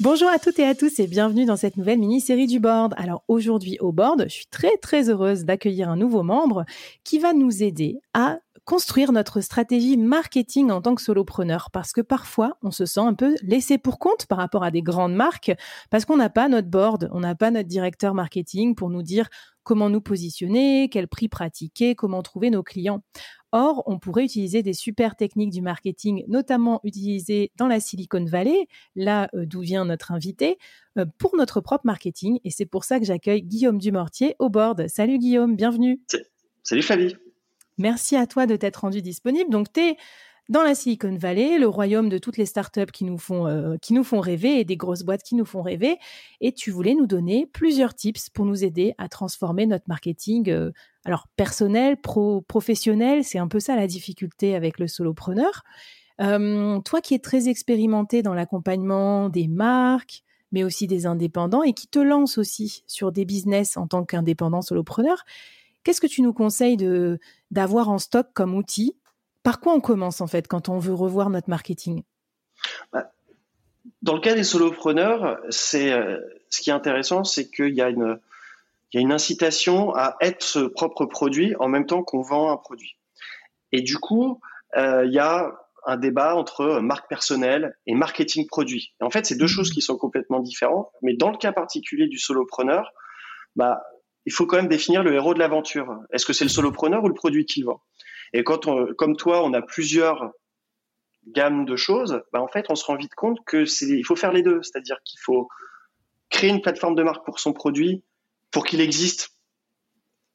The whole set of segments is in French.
Bonjour à toutes et à tous et bienvenue dans cette nouvelle mini-série du board. Alors aujourd'hui au board, je suis très très heureuse d'accueillir un nouveau membre qui va nous aider à construire notre stratégie marketing en tant que solopreneur parce que parfois on se sent un peu laissé pour compte par rapport à des grandes marques parce qu'on n'a pas notre board, on n'a pas notre directeur marketing pour nous dire comment nous positionner, quel prix pratiquer, comment trouver nos clients. Or, on pourrait utiliser des super techniques du marketing, notamment utilisées dans la Silicon Valley, là euh, d'où vient notre invité, euh, pour notre propre marketing. Et c'est pour ça que j'accueille Guillaume Dumortier au board. Salut Guillaume, bienvenue. Salut Flavie. Merci à toi de t'être rendu disponible. Donc, tu es dans la Silicon Valley, le royaume de toutes les startups qui nous font euh, qui nous font rêver et des grosses boîtes qui nous font rêver. Et tu voulais nous donner plusieurs tips pour nous aider à transformer notre marketing, euh, alors personnel, pro, professionnel. C'est un peu ça la difficulté avec le solopreneur. Euh, toi qui es très expérimenté dans l'accompagnement des marques, mais aussi des indépendants et qui te lance aussi sur des business en tant qu'indépendant solopreneur, qu'est-ce que tu nous conseilles d'avoir en stock comme outil par quoi on commence en fait quand on veut revoir notre marketing? Bah, Dans le cas des solopreneurs, c'est euh, ce qui est intéressant, c'est qu'il y a une incitation à être ce propre produit en même temps qu'on vend un produit. Et du coup, euh, il y a un débat entre marque personnelle et marketing produit. En fait, c'est deux choses qui sont complètement différentes. Mais dans le cas particulier du solopreneur, bah, il faut quand même définir le héros de l'aventure. Est-ce que c'est le solopreneur ou le produit qu'il vend? Et quand comme toi, on a plusieurs gammes de choses, bah en fait, on se rend vite compte que c'est, il faut faire les deux. C'est-à-dire qu'il faut créer une plateforme de marque pour son produit, pour qu'il existe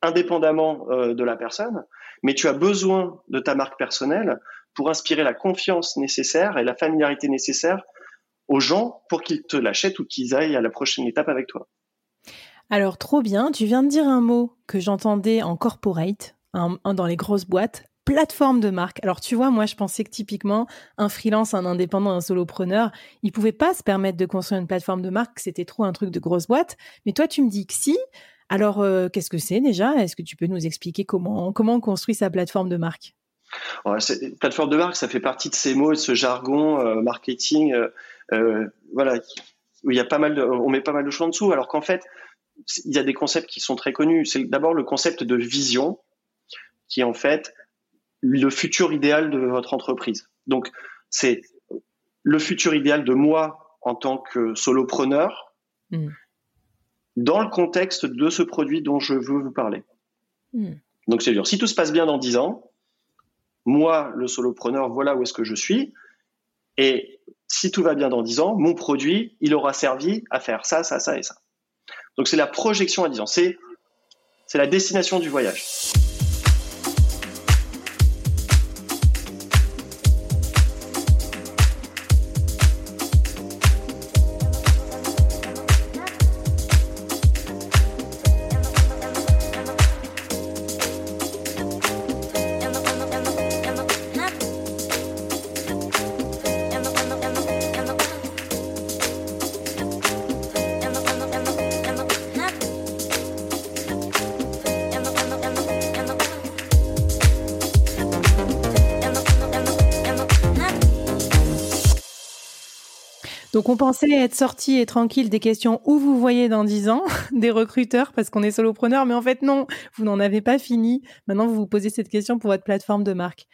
indépendamment euh, de la personne, mais tu as besoin de ta marque personnelle pour inspirer la confiance nécessaire et la familiarité nécessaire aux gens pour qu'ils te l'achètent ou qu'ils aillent à la prochaine étape avec toi. Alors trop bien, tu viens de dire un mot que j'entendais en corporate, dans les grosses boîtes, plateforme de marque. Alors tu vois, moi je pensais que typiquement un freelance, un indépendant, un solopreneur, il pouvait pas se permettre de construire une plateforme de marque, c'était trop un truc de grosse boîte. Mais toi tu me dis que si. Alors euh, qu'est-ce que c'est déjà? Est-ce que tu peux nous expliquer comment comment on construit sa plateforme de marque? Plateforme de marque, ça fait partie de ces mots de ce jargon euh, marketing, euh, voilà, où il y a pas mal on met pas mal de choses en dessous, alors qu'en fait il y a des concepts qui sont très connus. C'est d'abord le concept de vision qui est en fait le futur idéal de votre entreprise. Donc, c'est le futur idéal de moi en tant que solopreneur mm. dans le contexte de ce produit dont je veux vous parler. Mm. Donc, c'est dur. Si tout se passe bien dans 10 ans, moi, le solopreneur, voilà où est-ce que je suis. Et si tout va bien dans 10 ans, mon produit, il aura servi à faire ça, ça, ça et ça. Donc, c'est la projection à 10 ans. C'est la destination du voyage. Donc on pensait être sorti et tranquille des questions où vous voyez dans 10 ans des recruteurs parce qu'on est solopreneur, mais en fait non, vous n'en avez pas fini. Maintenant vous vous posez cette question pour votre plateforme de marque.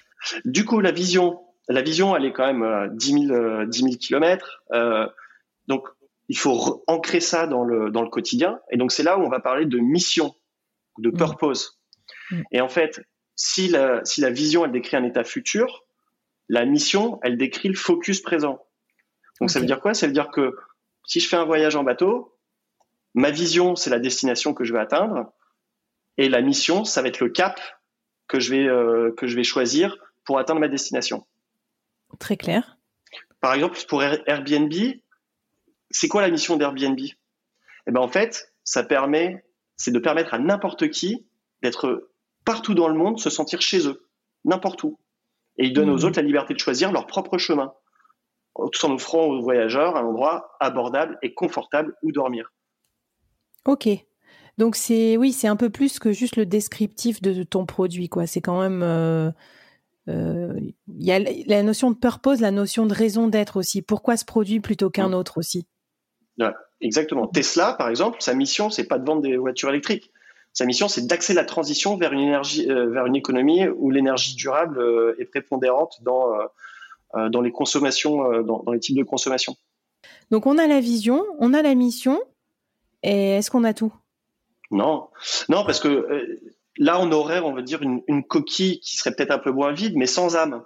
Du coup la vision, la vision elle est quand même 10 000, 10 000 kilomètres. Euh, donc il faut ancrer ça dans le, dans le quotidien. Et donc, c'est là où on va parler de mission, de mm. purpose. Mm. Et en fait, si la, si la vision, elle décrit un état futur, la mission, elle décrit le focus présent. Donc, ça veut dire quoi? Ça veut dire que si je fais un voyage en bateau, ma vision, c'est la destination que je vais atteindre. Et la mission, ça va être le cap que je vais, euh, que je vais choisir pour atteindre ma destination. Très clair. Par exemple, pour Airbnb, c'est quoi la mission d'Airbnb? Eh ben en fait, ça permet, c'est de permettre à n'importe qui d'être partout dans le monde, se sentir chez eux, n'importe où. Et ils donnent aux mmh. autres la liberté de choisir leur propre chemin, tout en offrant aux voyageurs un endroit abordable et confortable où dormir. Ok. Donc c'est oui, c'est un peu plus que juste le descriptif de ton produit, quoi. C'est quand même euh, euh, il y a la notion de purpose, la notion de raison d'être aussi. Pourquoi ce produit plutôt qu'un mmh. autre aussi? Exactement. Tesla, par exemple, sa mission, c'est pas de vendre des voitures électriques. Sa mission, c'est d'axer la transition vers une énergie, euh, vers une économie où l'énergie durable euh, est prépondérante dans euh, dans les consommations, dans, les types de consommation. Donc on a la vision, on a la mission, et est-ce qu'on a tout? Non, non, parce que là on aurait, on va dire, une, coquille qui serait peut-être un peu moins vide, mais sans âme.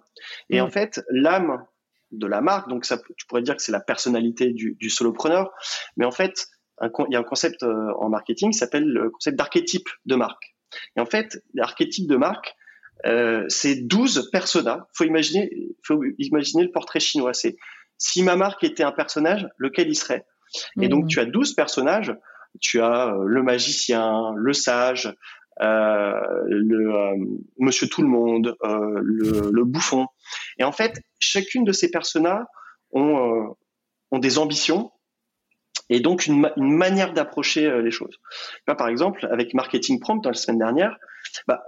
Et mm. en fait, l'âme de la marque. Donc, ça, tu pourrais dire que c'est la personnalité du, solopreneur. Mais en fait, il y a un concept euh, en marketing qui s'appelle le concept d'archétype de marque. Et en fait, l'archétype de marque, euh, c'est 12 personas. Faut imaginer, faut imaginer le portrait chinois. C'est si ma marque était un personnage, lequel il serait? Et donc, mmh. tu as 12 personnages. Tu as euh, le magicien, le sage, euh, le euh, Monsieur Tout le Monde, euh, le, le, bouffon. Et en fait, chacune de ces personnages ont, ont des ambitions et donc une, une manière d'approcher les choses. par exemple, avec Marketing Prompt dans la semaine dernière, bah,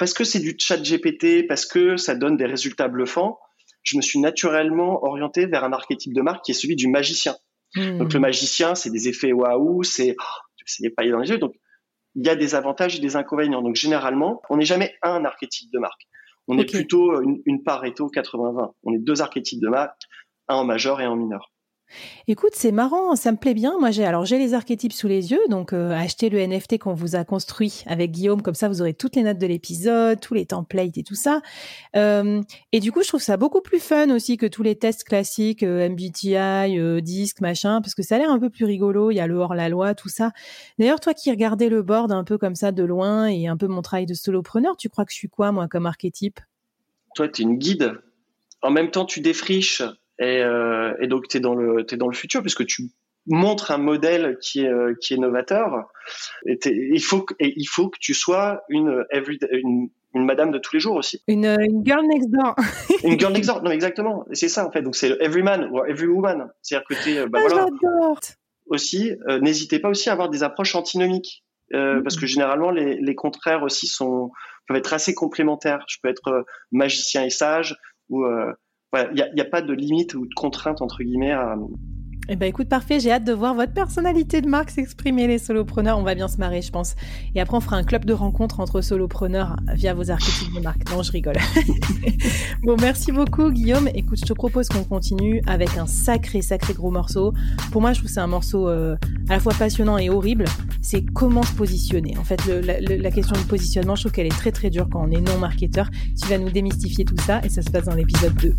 parce que c'est du chat GPT, parce que ça donne des résultats bluffants, je me suis naturellement orienté vers un archétype de marque qui est celui du magicien. Mmh. Donc le magicien, c'est des effets waouh, c'est oh, pas dans les yeux. Donc il y a des avantages et des inconvénients. Donc généralement, on n'est jamais un archétype de marque. On est plutôt une, une Pareto 80-20. On est deux archétypes de marque, un en majeur et un en mineur. Écoute, c'est marrant, ça me plaît bien. Moi, j'ai alors j'ai les archétypes sous les yeux, donc euh, achetez le NFT qu'on vous a construit avec Guillaume, comme ça vous aurez toutes les notes de l'épisode, tous les templates et tout ça. Euh, et du coup, je trouve ça beaucoup plus fun aussi que tous les tests classiques euh, MBTI, disque, machin, parce que ça a l'air un peu plus rigolo. Il y a le hors la loi, tout ça. D'ailleurs, toi qui regardais le board un peu comme ça de loin et un peu mon travail de solopreneur, tu crois que je suis quoi moi comme archétype? Toi, tu es une guide. En même temps, tu défriches et, euh, et donc, tu es, dans le, es dans le futur puisque tu montres un modèle qui est, euh, qui est novateur. Et il, faut, et il faut que tu sois une, une, une madame de tous les jours aussi. Une, une girl next door. une girl next door, non, exactement. C'est ça, en fait. Donc, c'est every man ou every woman. C'est-à-dire que tu es. Bah, ah, voilà. Aussi, euh, n'hésitez pas aussi à avoir des approches antinomiques. Euh, parce que généralement, les, les contraires aussi sont, peuvent être assez complémentaires. Je peux être magicien et sage, ou il n'y a, pas de limite ou de contrainte entre guillemets à, eh ben écoute, parfait, j'ai hâte de voir votre personnalité de marque s'exprimer, les solopreneurs. On va bien se marrer, je pense. Et après, on fera un club de rencontres entre solopreneurs via vos archétypes de marque. Non, je rigole. bon, merci beaucoup, Guillaume. Écoute, je te propose qu'on continue avec un sacré, sacré gros morceau. Pour moi, je trouve que c'est un morceau euh, à la fois passionnant et horrible. C'est comment se positionner. En fait, la, la, question du positionnement, je trouve qu'elle est très, très dure quand on est non-marketeur. Tu vas nous démystifier tout ça et ça se passe dans l'épisode 2.